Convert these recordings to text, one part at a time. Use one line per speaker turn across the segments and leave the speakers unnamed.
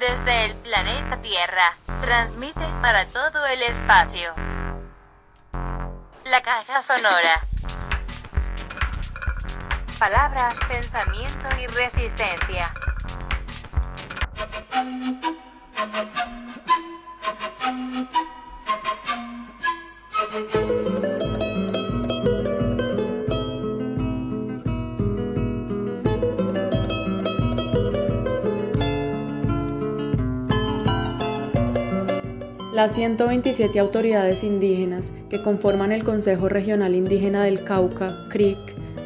desde el planeta Tierra. Transmite para todo el espacio. La caja sonora. Palabras, pensamiento y resistencia.
Las 127 autoridades indígenas que conforman el Consejo Regional Indígena del Cauca, CRIC,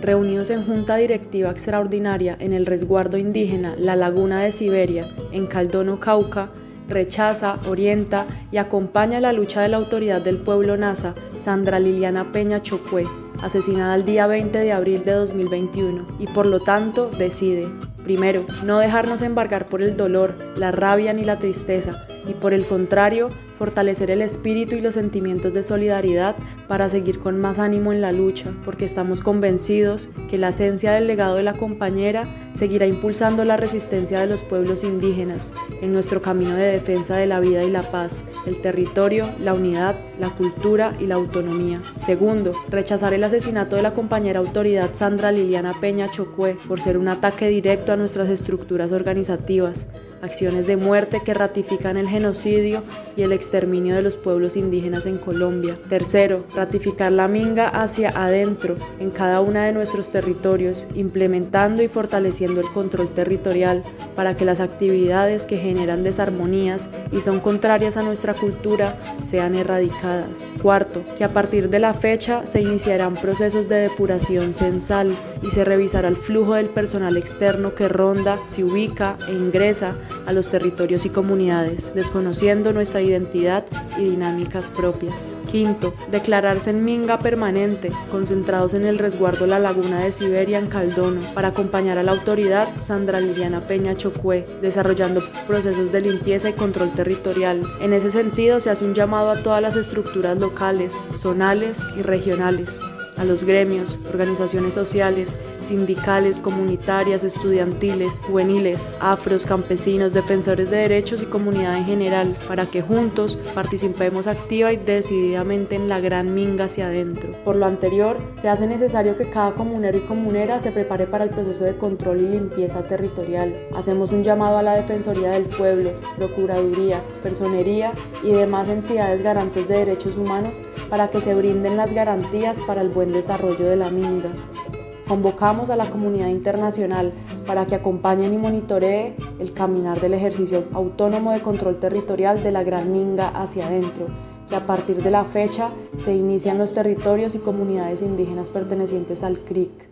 reunidos en Junta Directiva Extraordinaria en el resguardo indígena La Laguna de Siberia, en Caldono, Cauca, rechaza, orienta y acompaña la lucha de la autoridad del pueblo NASA, Sandra Liliana Peña Chocue, asesinada el día 20 de abril de 2021, y por lo tanto decide, primero, no dejarnos embargar por el dolor, la rabia ni la tristeza, y por el contrario, fortalecer el espíritu y los sentimientos de solidaridad para seguir con más ánimo en la lucha, porque estamos convencidos que la esencia del legado de la compañera seguirá impulsando la resistencia de los pueblos indígenas en nuestro camino de defensa de la vida y la paz, el territorio, la unidad, la cultura y la autonomía. Segundo, rechazar el asesinato de la compañera autoridad Sandra Liliana Peña Chocue por ser un ataque directo a nuestras estructuras organizativas, acciones de muerte que ratifican el genocidio y el exterminio de los pueblos indígenas en Colombia. Tercero, ratificar la minga hacia adentro en cada una de nuestros territorios, implementando y fortaleciendo el control territorial para que las actividades que generan desarmonías y son contrarias a nuestra cultura sean erradicadas. Cuarto, que a partir de la fecha se iniciarán procesos de depuración censal y se revisará el flujo del personal externo que ronda, se ubica e ingresa a los territorios y comunidades, desconociendo nuestra identidad y dinámicas propias. Quinto, declararse en minga permanente, concentrados en el resguardo La Laguna de Siberia en Caldono, para acompañar a la autoridad Sandra Liliana Peña Chocue, desarrollando procesos de limpieza y control territorial. En ese sentido, se hace un llamado a todas las estructuras locales, zonales y regionales a los gremios, organizaciones sociales, sindicales, comunitarias, estudiantiles, juveniles, afros, campesinos, defensores de derechos y comunidad en general, para que juntos participemos activa y decididamente en la gran minga hacia adentro. Por lo anterior, se hace necesario que cada comunero y comunera se prepare para el proceso de control y limpieza territorial. Hacemos un llamado a la Defensoría del Pueblo, Procuraduría, Personería y demás entidades garantes de derechos humanos para que se brinden las garantías para el buen desarrollo de la minga. Convocamos a la comunidad internacional para que acompañen y monitoree el caminar del ejercicio autónomo de control territorial de la Gran Minga hacia adentro, que a partir de la fecha se inician los territorios y comunidades indígenas pertenecientes al CRIC.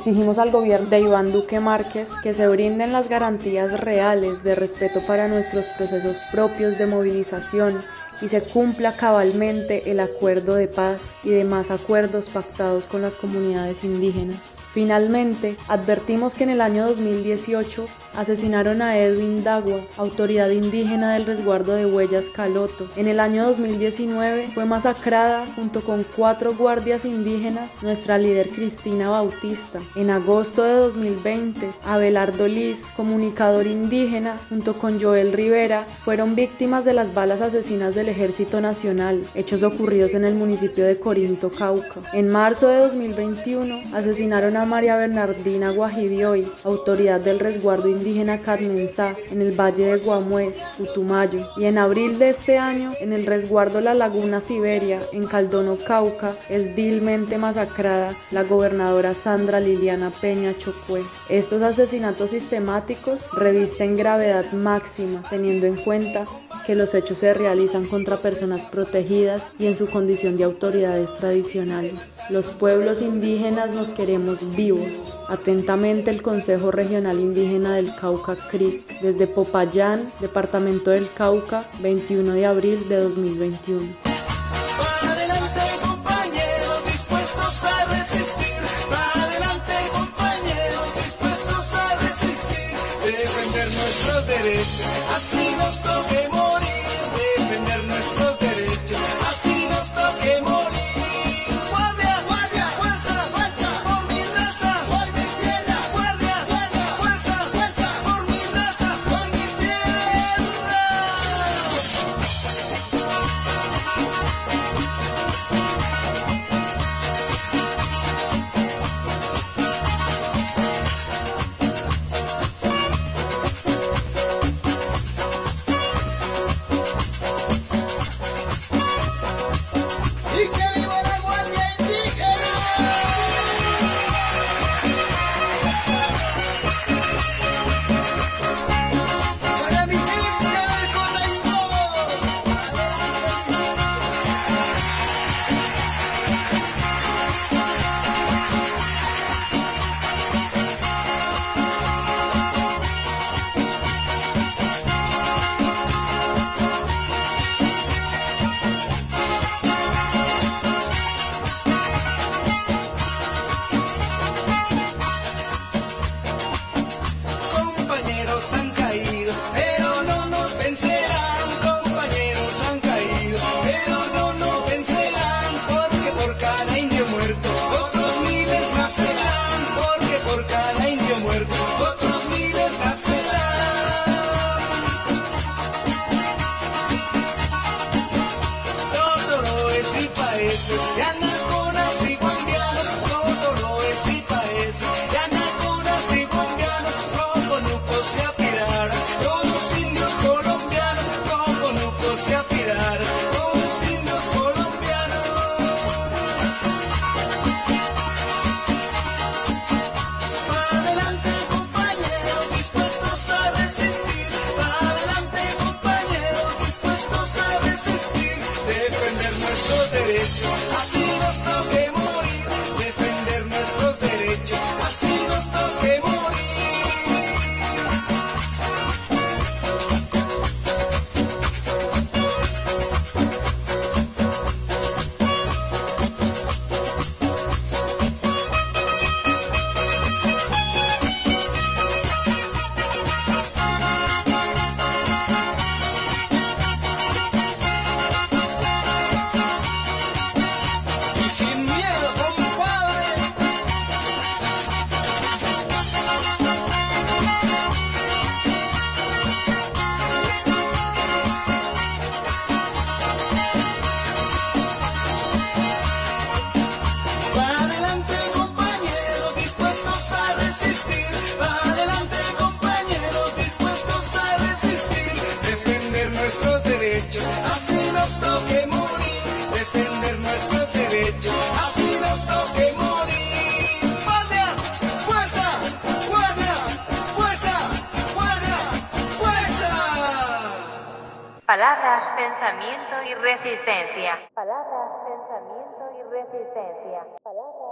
Exigimos al gobierno de Iván Duque Márquez que se brinden las garantías reales de respeto para nuestros procesos propios de movilización y se cumpla cabalmente el acuerdo de paz y demás acuerdos pactados con las comunidades indígenas. Finalmente, advertimos que en el año 2018 asesinaron a Edwin Dagua, autoridad indígena del resguardo de huellas Caloto. En el año 2019 fue masacrada junto con cuatro guardias indígenas nuestra líder Cristina Bautista. En agosto de 2020, Abelardo Liz, comunicador indígena, junto con Joel Rivera, fueron víctimas de las balas asesinas del Ejército Nacional, hechos ocurridos en el municipio de Corinto, Cauca. En marzo de 2021 asesinaron a María Bernardina Guajidioy, autoridad del resguardo indígena Carmensá, en el valle de Guamués, Putumayo, y en abril de este año, en el resguardo La Laguna Siberia, en Caldono, Cauca, es vilmente masacrada la gobernadora Sandra Liliana Peña Chocue. Estos asesinatos sistemáticos revisten gravedad máxima, teniendo en cuenta que los hechos se realizan contra personas protegidas y en su condición de autoridades tradicionales. Los pueblos indígenas nos queremos vivos. Atentamente el Consejo Regional Indígena del Cauca CRIC, desde Popayán, Departamento del Cauca, 21 de abril de 2021.
Adelante, compañeros, dispuestos a resistir. derechos, así nos toque
Palabras, pensamiento y resistencia. Palabras, pensamiento y resistencia. Palabras.